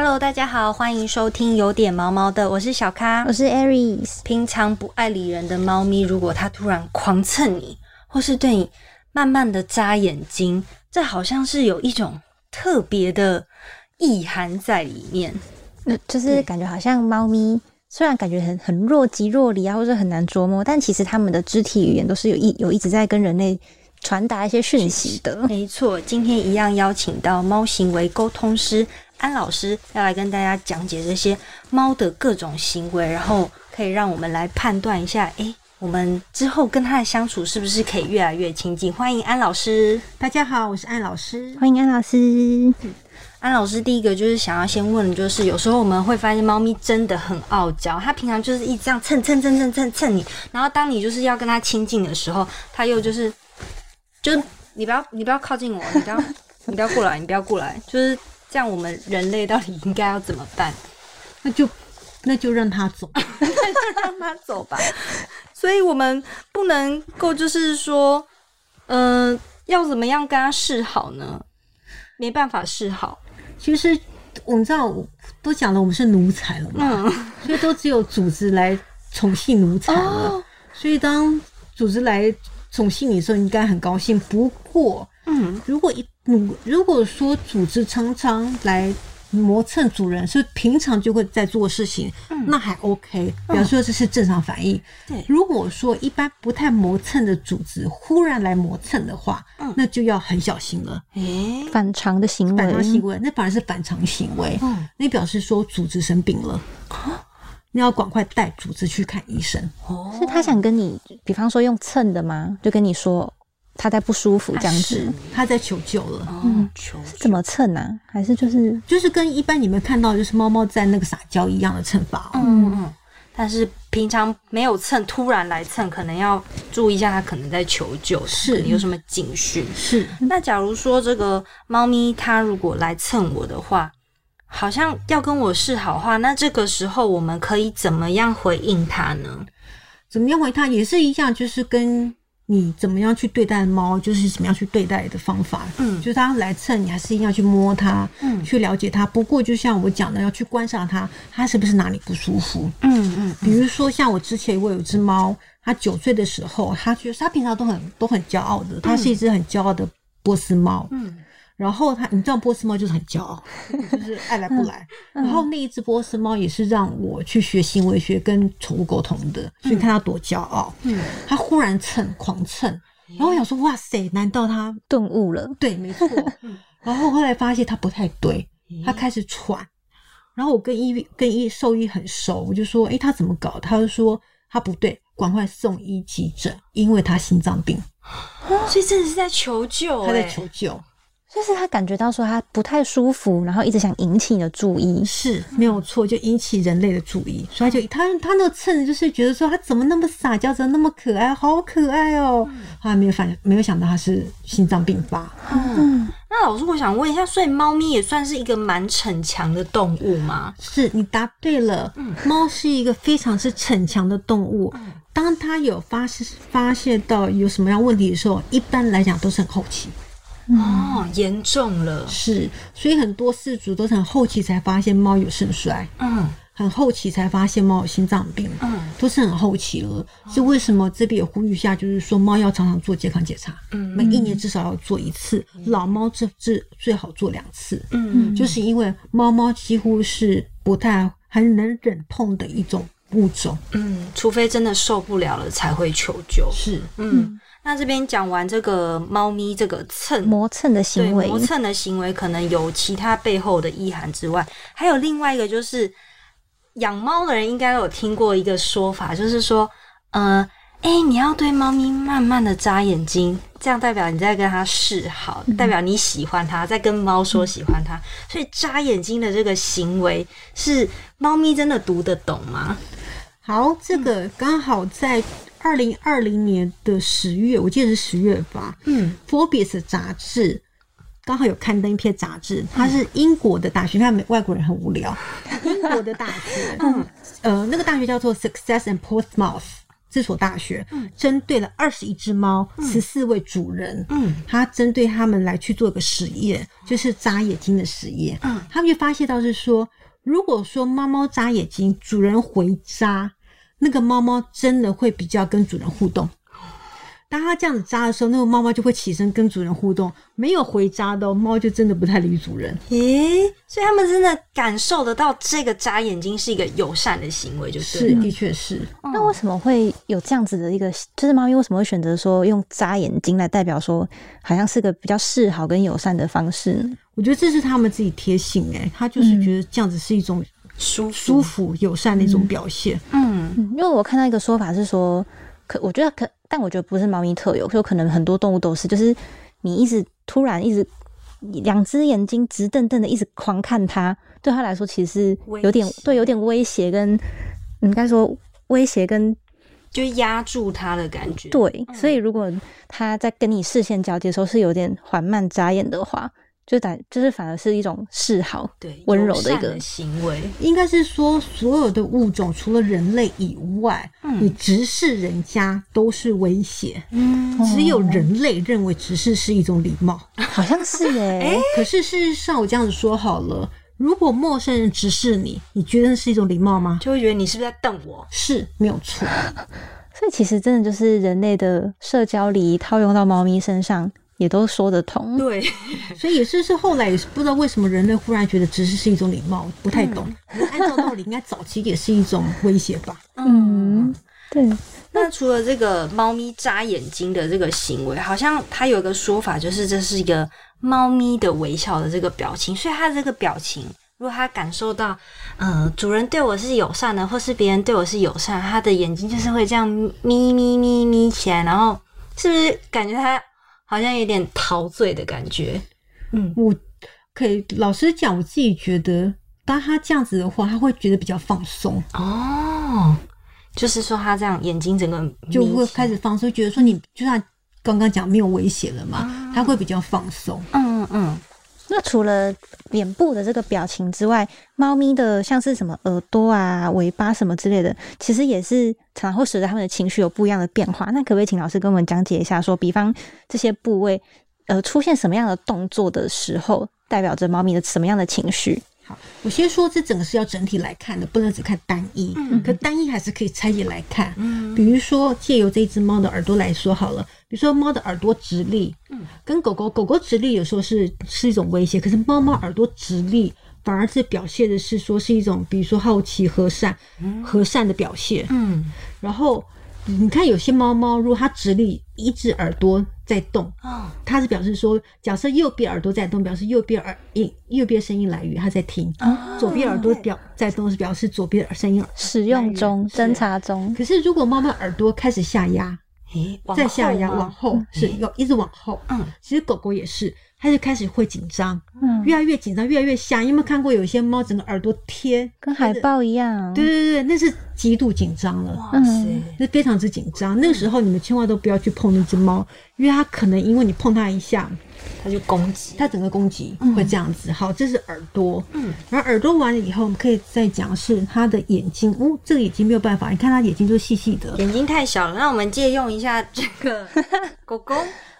Hello，大家好，欢迎收听有点毛毛的，我是小咖，我是 Aries。平常不爱理人的猫咪，如果它突然狂蹭你，或是对你慢慢的眨眼睛，这好像是有一种特别的意涵在里面。那就是感觉好像猫咪虽然感觉很很若即若离啊，或者很难捉摸，但其实它们的肢体语言都是有一有一直在跟人类传达一些讯息的。没错，今天一样邀请到猫行为沟通师安老师，要来跟大家讲解这些猫的各种行为，然后可以让我们来判断一下，诶，我们之后跟它的相处是不是可以越来越亲近？欢迎安老师。大家好，我是安老师。欢迎安老师。安老师，第一个就是想要先问，就是有时候我们会发现猫咪真的很傲娇，它平常就是一直这样蹭蹭蹭蹭蹭蹭你，然后当你就是要跟它亲近的时候，它又就是，就是你不要你不要靠近我，你不要 你不要过来，你不要过来，就是这样。我们人类到底应该要怎么办？那就那就让他走，那就让他走吧。所以我们不能够就是说，嗯、要怎么样跟他示好呢？没办法示好。其实我们知道，都讲了我们是奴才了嘛，嗯，所以都只有组织来宠幸奴才了。哦所以当组织来宠幸你的时候，你应该很高兴。不过，嗯，如果一如如果说组织常常来磨蹭主人，是平常就会在做事情，那还 OK，表示说这是正常反应。对。如果说一般不太磨蹭的组织忽然来磨蹭的话，嗯。那就要很小心了。诶、反常的行为。反常行为，为，那反而是反常行为，嗯。那表示说组织生病了，你要赶快带主子去看医生。哦是他想跟你，比方说用蹭的吗？就跟你说他在不舒服这样是子，他在求救了。嗯，求怎么蹭啊？还是就是就是跟一般你们看到就是猫猫在那个撒娇一样的蹭法哦。嗯嗯，但是平常没有蹭，突然来蹭，可能要注意一下，它可能在求救，是有什么警讯。是，那假如说这个猫咪它如果来蹭我的话，好像要跟我示好话，那这个时候我们可以怎么样回应他呢？怎么样回他也是一样，就是跟你怎么样去对待猫，就是怎么样去对待的方法。嗯就是他来蹭你，还是一样去摸它，嗯去了解它。不过就像我讲的，要去观察它，它是不是哪里不舒服。嗯嗯比如说，像我之前我有一只猫，它九岁的时候，它就是它平常都很都很骄傲的，它是一只很骄傲的波斯猫。嗯然后它，你知道波斯猫就是很骄傲，就是爱来不来。然后那一只波斯猫也是让我去学行为学跟宠物沟通的，所以你看它多骄傲。嗯，它忽然蹭，狂蹭，然后我想说，哇塞，难道它顿悟了？对，没错。然后后来发现它不太对，它开始喘。然后我跟医跟医兽医很熟，我就说，诶，它怎么搞？他就说它不对，赶快送医急诊，因为他心脏病，所以真的是在求救、他在欸求救。就是他感觉到说他不太舒服，然后一直想引起你的注意。是没有错，就引起人类的注意，所以他就他他那个蹭就是觉得说他怎么那么撒娇，怎么那么可爱，好可爱哦、后来没有反没有想到他是心脏病发，嗯，那老师，我想问一下，所以猫咪也算是一个蛮逞强的动物吗？是你答对了，猫是一个非常是逞强的动物。当它有发现发现到有什么样问题的时候，一般来讲都是很后期，哦，严重了。是，所以很多事主都是很后期才发现猫有肾衰，嗯。很后期才发现猫有心脏病，嗯。都是很后期了。是为什么这边也呼吁一下，就是说猫要常常做健康检查，嗯。每一年至少要做一次，老猫这这最好做两次，嗯。就是因为猫猫几乎是不太很能忍痛的一种物种，嗯，除非真的受不了了才会求救。是。嗯，那这边讲完这个猫咪这个蹭磨蹭的行为，磨蹭的行为，可能有其他背后的意涵之外，还有另外一个就是养猫的人应该有听过一个说法，就是说，呃，哎、你要对猫咪慢慢的眨眼睛，这样代表你在跟它示好，代表你喜欢它，在跟猫说喜欢它。所以眨眼睛的这个行为是猫咪真的读得懂吗？好，这个刚好在二零二零年的十月，我记得是十月吧，嗯《Forbes》杂志刚好有刊登一篇杂志，它是英国的大学，看外国人很无聊。英国的大学，嗯，呃，那个大学叫做 Success and Portsmouth，这所大学，针对了二十一只猫，十四位主人，嗯，他针对他们来去做一个实验，就是眨眼睛的实验。嗯，他们就发现到是说，如果说猫猫眨眼睛，主人回眨，那个猫猫真的会比较跟主人互动。当它这样子扎的时候，那个猫猫就会起身跟主人互动。没有回扎的、哦、猫就真的不太理主人。咦，所以他们真的感受得到这个扎眼睛是一个友善的行为，就是的确是。那为什么会有这样子的一个？就是猫咪为什么会选择说用扎眼睛来代表说，好像是个比较示好跟友善的方式呢？我觉得这是他们自己贴心哎、他就是觉得这样子是一种舒舒服、友善的一种表现。嗯。嗯，因为我看到一个说法是说，可我觉得可，但我觉得不是猫咪特有，就可能很多动物都是，就是你一直突然一直两只眼睛直瞪瞪的一直狂看它，对它来说其实是有点对有点威胁跟应该说威胁跟就压住他的感觉。对，所以如果他在跟你视线交接的时候是有点缓慢眨眼的话，就感就是反而是一种示好。对，温柔的一个行为。应该是说，所有的物种除了人类以外，嗯你直视人家都是威胁，嗯，只有人类认为直视是一种礼貌。好像是耶、可是事实上，我这样子说好了，如果陌生人直视你，你觉得是一种礼貌吗？就会觉得你是不是在瞪我？是没有错。所以其实真的就是人类的社交礼仪套用到猫咪身上，也都说得通。对，所以也是是后来也是不知道为什么人类忽然觉得直视是一种礼貌，不太懂。按照道理，应该早期也是一种威胁吧？嗯，对，那除了这个猫咪眨眼睛的这个行为，好像它有一个说法，就是这是一个猫咪的微笑的这个表情，所以它这个表情，如果它感受到，呃，主人对我是友善的，或是别人对我是友善，它的眼睛就是会这样眯眯眯眯起来，然后是不是感觉它好像有点陶醉的感觉？嗯，我可以老实讲，我自己觉得，当他这样子的话，他会觉得比较放松，哦，就是说他这样眼睛整个就会开始放松，觉得说你就像刚刚讲没有威胁了嘛，他会比较放松。嗯嗯那除了脸部的这个表情之外，猫咪的像是什么耳朵啊、尾巴什么之类的，其实也是常常会随着它们的情绪有不一样的变化。那可不可以请老师跟我们讲解一下说比方这些部位，呃，出现什么样的动作的时候，代表着猫咪的什么样的情绪？好，我先说这整个是要整体来看的，不能只看单一。嗯可单一还是可以拆解来看。嗯比如说，借由这只猫的耳朵来说好了，比如说猫的耳朵直立，嗯跟狗狗狗狗直立有时候是是一种威胁，可是猫猫耳朵直立反而是表现的是说是一种，比如说好奇和善和善的表现。嗯然后你看有些猫猫，如果它直立，一只耳朵在动，哦。它是表示说，假设右边耳朵在动，表示右边耳音右边声音来源，它在听；左边耳朵表在动，是表示左边耳声音。使用中、侦查中，可是如果猫猫耳朵开始下压，诶，再下压往后，是要一直往后。嗯。其实狗狗也是，它就开始会紧张，嗯，越来越紧张，越来越吓。你有没有看过有一些猫整个耳朵贴跟海？豹一样。对对对，那是极度紧张了。哇塞，是非常之紧张，那个时候你们千万都不要去碰那只猫，因为它可能因为你碰它一下，它就攻击，它整个攻击会这样子。好，这是耳朵，嗯，然后耳朵完了以后，我们可以再讲是它的眼睛。哦，这个眼睛没有办法，你看它眼睛都细细的。眼睛太小了。那我们借用一下这个 狗狗，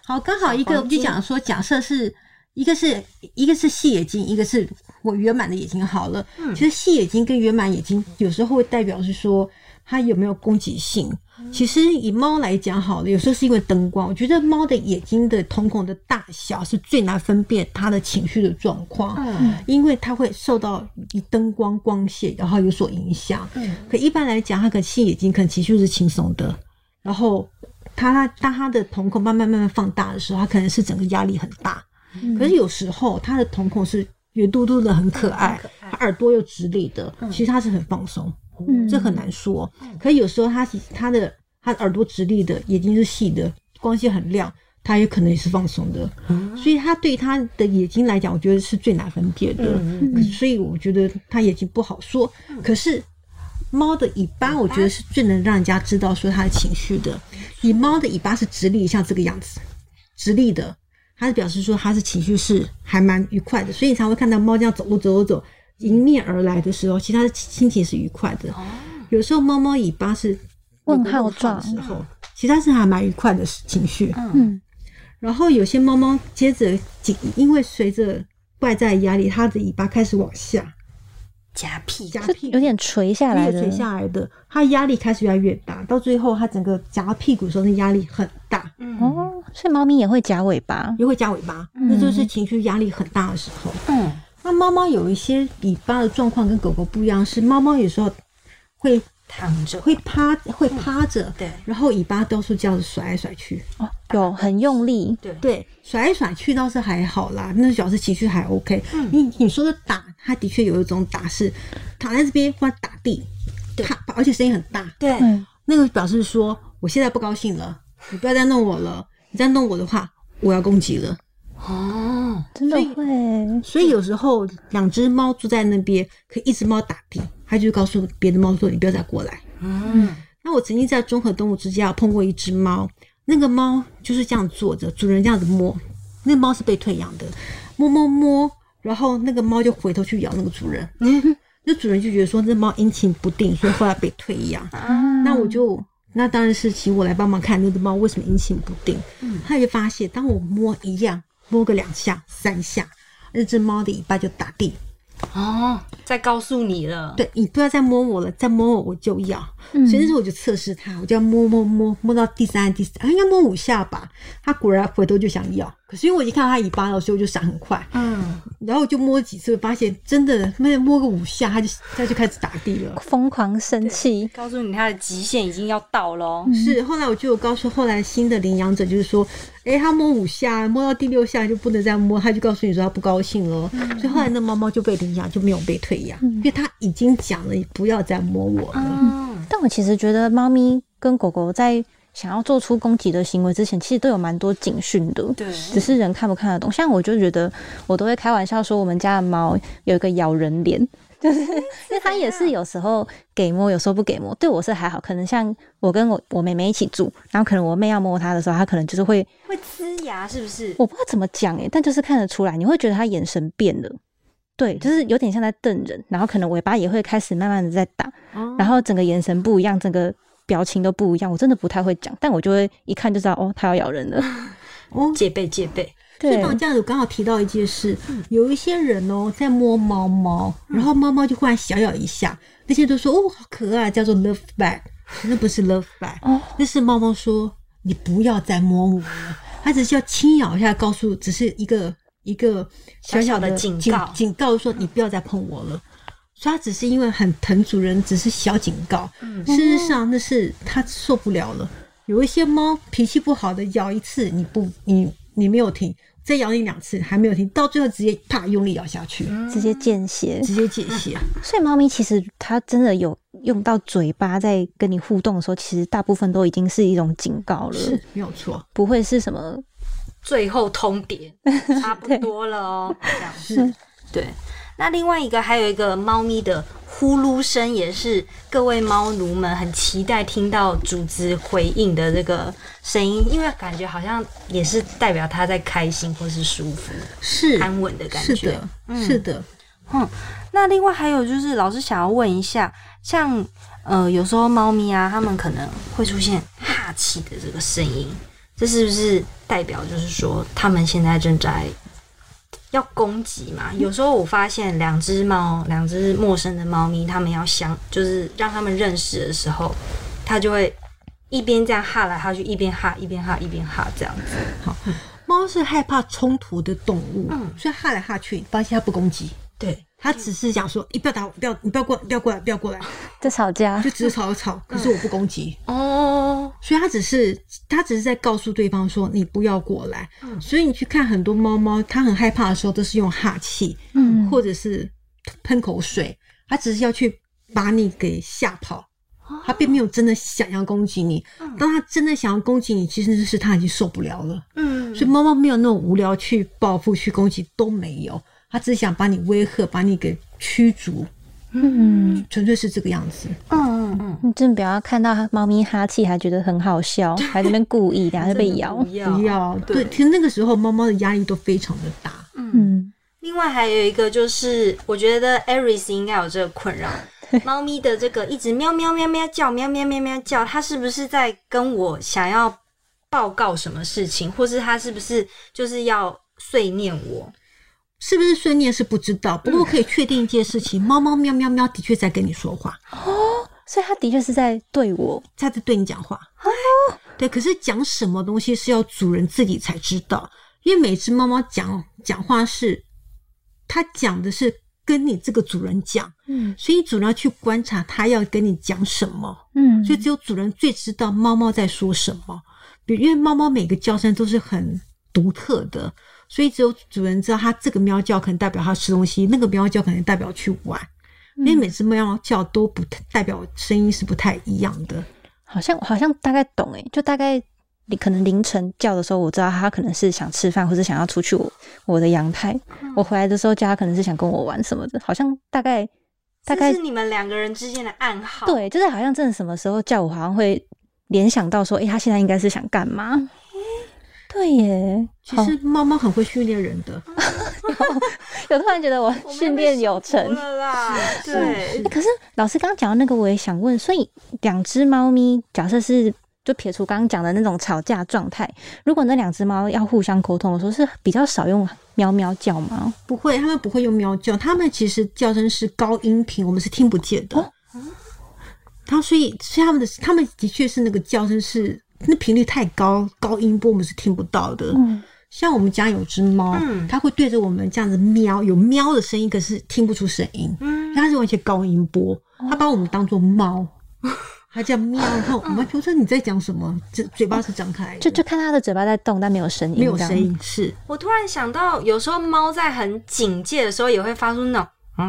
好，刚好一个我们就讲说，假设是一个是一个是细眼睛，一个是我圆满的眼睛。好了，嗯其实细眼睛跟圆满眼睛有时候会代表是说它有没有攻击性。其实以猫来讲好了，有时候是因为灯光，我觉得猫的眼睛的瞳孔的大小是最难分辨它的情绪的状况。嗯因为它会受到以灯光光线，然后有所影响。嗯可一般来讲，它可能细眼睛可能情绪是轻松的，然后它当它的瞳孔慢慢慢慢放大的时候，它可能是整个压力很大。可是有时候它的瞳孔是圆嘟嘟的，很可爱，耳朵又直立的，其实它是很放松，嗯这很难说。可是有时候它其它的它耳朵直立的，眼睛是细的，光线很亮。它也可能也是放松的，所以它对它的眼睛来讲，我觉得是最难分辨的。嗯所以我觉得它眼睛不好说。可是猫的尾巴，我觉得是最能让人家知道说它的情绪的。以猫的尾巴是直立，像这个样子，直立的，它是表示说它是情绪是还蛮愉快的。所以你才会看到猫这样走路走走走，迎面而来的时候，其实它的心情是愉快的。有时候猫猫尾巴是问号状的时候，其实它是还蛮愉快的情绪。嗯然后有些猫猫接着紧，因为随着外在压力，它的尾巴开始往下夹屁。是夹屁。股，有点垂下来垂，下来的，它压力开始越来越大，到最后它整个夹屁股的时候，那压力很大，嗯。哦，所以猫咪也会夹尾巴，也会夹尾巴，嗯。那就是情绪压力很大的时候。嗯。那猫猫有一些尾巴的状况跟狗狗不一样，是猫猫有时候会躺着会趴会趴着，对。然后尾巴到处这样子甩来甩去，哦，有很用力，对。对，甩来甩去倒是还好啦，那表示情绪还 OK。嗯。你你说的打，它的确有一种打是躺在这边或者打地，对啪，而且声音很大，对嗯，那个表示说我现在不高兴了，你不要再弄我了，你再弄我的话，我要攻击了。哦，真的所以会，所以有时候两只猫住在那边，可以一只猫打地，它就告诉别的猫说：“你不要再过来。嗯”那我曾经在综合动物之家碰过一只猫，那个猫就是这样坐着，主人这样子摸，那个猫是被退养的，摸摸摸，然后那个猫就回头去咬那个主人，嗯那主人就觉得说这猫阴晴不定，所以后来被退养。啊那我就那当然是请我来帮忙看那只猫为什么阴晴不定。嗯他就发现，当我摸一样摸个两下、三下，那只猫的尾巴就打地。哦，再告诉你了，对你不要再摸我了，再摸我我就要。嗯所以那时候我就测试它，我就要摸摸摸摸到第三、第四，啊，应该摸五下吧。它果然回头就想要，可是因为我已经看到它尾巴了，所以我就闪很快。嗯，然后我就摸几次，发现真的，那摸个五下，它就它就开始打地了。疯狂生气，告诉你它的极限已经要到了哦。是，后来我就有告诉后来新的领养者，就是说，诶，它摸五下，摸到第六下就不能再摸，他就告诉你说他不高兴了。所以后来那猫猫就被领养，就没有被退养，因为它已经讲了，不要再摸我了。嗯，但我其实觉得猫咪跟狗狗在想要做出攻击的行为之前，其实都有蛮多警讯的。对，只是人看不看得懂。像我就觉得，我都会开玩笑说，我们家的猫有一个咬人脸，就是因为它也是有时候给摸，有时候不给摸。对我是还好，可能像我跟我我妹妹一起住，然后可能我妹要摸它的时候，它可能就是会，会呲牙是不是？我不知道怎么讲诶、但就是看得出来，你会觉得它眼神变了。对，就是有点像在瞪人，然后可能尾巴也会开始慢慢的在打，哦然后整个眼神不一样，整个表情都不一样。我真的不太会讲，但我就会一看就知道，哦，它要咬人了。哦，戒备戒备，所以对，绑架组刚好提到一件事，有一些人哦在摸猫猫，然后猫猫就忽然小咬一下，那些都说哦好可爱，叫做 love back，那不是 love back，哦，那是猫猫说你不要再摸我了，它只是要轻咬一下，告诉只是一个一个小小的的警告警告说你不要再碰我了。所以它只是因为很疼主人，只是小警告。事实上，那是它受不了了。有一些猫脾气不好的，咬一次你不你你没有停，再咬你两次还没有停，到最后直接啪用力咬下去，直接见血。直接见血。所以猫咪其实它真的有用到嘴巴在跟你互动的时候，其实大部分都已经是一种警告了，是没有错，不会是什么最后通牒，差不多了哦。这样是对。那另外一个还有一个猫咪的呼噜声，也是各位猫奴们很期待听到主子回应的这个声音，因为感觉好像也是代表它在开心或是舒服、是安稳的感是觉。的，是的。嗯，那另外还有就是，老师想要问一下，像呃，有时候猫咪啊，它们可能会出现哈气的这个声音，这是不是代表就是说，它们现在正在要攻击嘛？有时候我发现两只猫，两只陌生的猫咪，它们要相，就是让它们认识的时候，它就会一边这样哈来哈去，一边哈一边哈一边哈这样子。好猫是害怕冲突的动物，嗯所以哈来哈去，发现它不攻击，对，它只是想说，你不要打我，不要你不要过，不要过来，不要过来，在吵架就？只是吵一吵，可是我不攻击。哦，所以它只是它只是在告诉对方说你不要过来。所以你去看很多猫猫，它很害怕的时候都是用哈气，嗯，或者是喷口水，它只是要去把你给吓跑。它并没有真的想要攻击你。当它真的想要攻击你，其实是它已经受不了了。嗯，所以猫猫没有那种无聊去报复、去攻击都没有，它只想把你威吓、把你给驱逐，嗯，纯粹是这个样子。嗯嗯嗯，你真的不要看到猫咪哈气还觉得很好笑，还在那边故意，然后被咬不。要，对，对其实那个时候猫猫的压力都非常的大。嗯，另外还有一个就是，我觉得 Aris 应该有这个困扰，猫咪的这个一直喵喵喵喵叫，喵喵喵喵叫，它是不是在跟我想要报告什么事情，或是它是不是就是要碎念我？是不是碎念是不知道，不过可以确定一件事情：猫猫喵喵喵的确在跟你说话。哦，所以它的确是在对我，它在对你讲话。哦，对，可是讲什么东西是要主人自己才知道，因为每只猫猫讲讲话是，它讲的是跟你这个主人讲，嗯。所以主人要去观察它要跟你讲什么。嗯，所以只有主人最知道猫猫在说什么。比因为猫猫每个叫声都是很独特的，所以只有主人知道它这个喵叫可能代表它吃东西，那个喵叫可能代表去玩。因为每只喵叫都不代表声音是不太一样的。好像好像大概懂诶，就大概你可能凌晨叫的时候，我知道他可能是想吃饭，或者想要出去我我的阳台。我回来的时候叫他，可能是想跟我玩什么的，好像大概大概是你们两个人之间的暗号。，对，就是好像真的什么时候叫我，好像会联想到说，诶，他现在应该是想干嘛？对耶，其实猫猫很会训练人的，有突然觉得我训练有成。了啦。对欸，可是老师刚刚讲到那个，我也想问，所以两只猫咪，假设是就撇除刚刚讲的那种吵架状态，如果那两只猫要互相沟通的时候，是比较少用喵喵叫吗？不会，它们不会用喵叫，它们其实叫声是高音频，我们是听不见的。哦它所以，所以它们的它们的确是那个叫声是那频率太高，高音波我们是听不到的。嗯，像我们家有只猫，嗯。它会对着我们这样子喵，有喵的声音，可是听不出声音，嗯。它是完全高音波，它把我们当做猫，它这样喵，然后 我们就说你在讲什么，这嘴巴是张开的，就就看它的嘴巴在动，但没有声音，没有声。音，是。我突然想到，有时候猫在很警戒的时候，也会发出那种嗯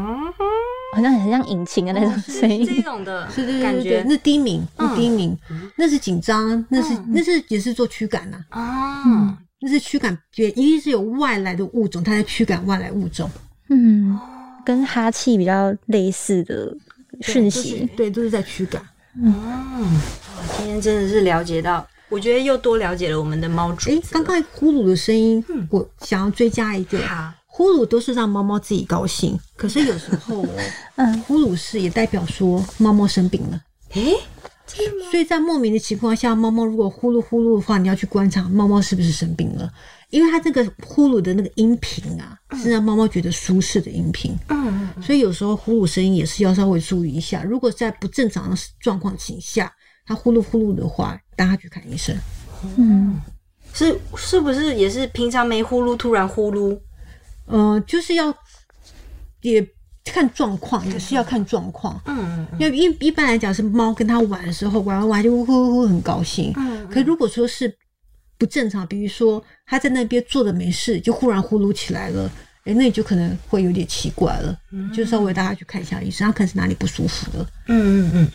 好像很像引擎的那种声音。这种的 是对感觉那低鸣，嗯那低鸣，那是紧张，那是那是也是做驱赶呐、啊。那是驱赶也，一定是有外来的物种，它在驱赶外来物种。嗯，跟哈气比较类似的讯对息。对，都是在驱赶。嗯，今天真的是了解到，我觉得又多了解了我们的猫主诶，子。刚刚呼噜的声音，我想要追加一个，好，呼噜都是让猫猫自己高兴，可是有时候哦，嗯，呼噜是也代表说猫猫生病了。诶，所以在莫名的情况下，猫猫如果呼噜呼噜的话，你要去观察猫猫是不是生病了，因为它这个呼噜的那个音频啊，是让猫猫觉得舒适的音频。嗯，所以有时候呼噜声音也是要稍微注意一下。如果在不正常的状况情下，它呼噜呼噜的话，带它去看医生。嗯，是是不是也是平常没呼噜，突然呼噜？呃，就是要也看状况，也是要看状况。嗯因为一一般来讲是猫跟它玩的时候，玩玩玩就呼呼呼很高兴。嗯可如果说是不正常，比如说它在那边坐着没事，就忽然呼噜起来了，哎，那你就可能会有点奇怪了，就稍微大家去看一下医生，它可能是哪里不舒服了。嗯嗯嗯，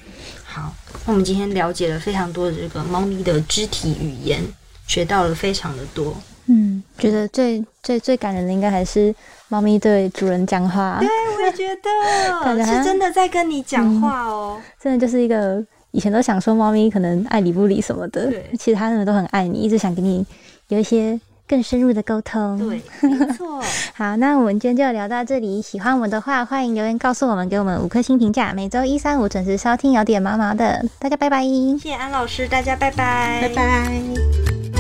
好，那我们今天了解了非常多的这个猫咪的肢体语言，学到了非常的多。嗯，觉得最最最感人的应该还是猫咪对主人讲话，对，我也觉得 是真的在跟你讲话哦。真的就是一个以前都想说猫咪可能爱理不理什么的对，其实它们都很爱你，一直想跟你有一些更深入的沟通。对，没错。好，那我们今天就聊到这里。喜欢我们的话，欢迎留言告诉我们，给我们五颗星评价。每周一、三、五准时收听，有点毛毛的，大家拜拜。谢谢安老师，大家拜拜，拜拜。